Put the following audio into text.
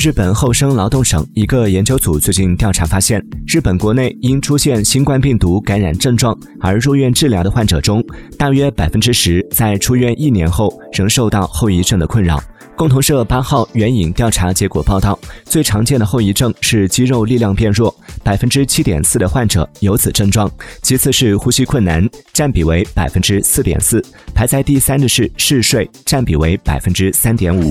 日本厚生劳动省一个研究组最近调查发现日本国内因出现新冠病毒感染症状而入院治疗的患者中大约百分之十在出院一年后仍受到后遗症的困扰。共同社八号援引调查结果报道最常见的后遗症是肌肉力量变弱百分之七点四的患者有此症状其次是呼吸困难占比为百分之四点四排在第三的是嗜睡占比为百分之三点五。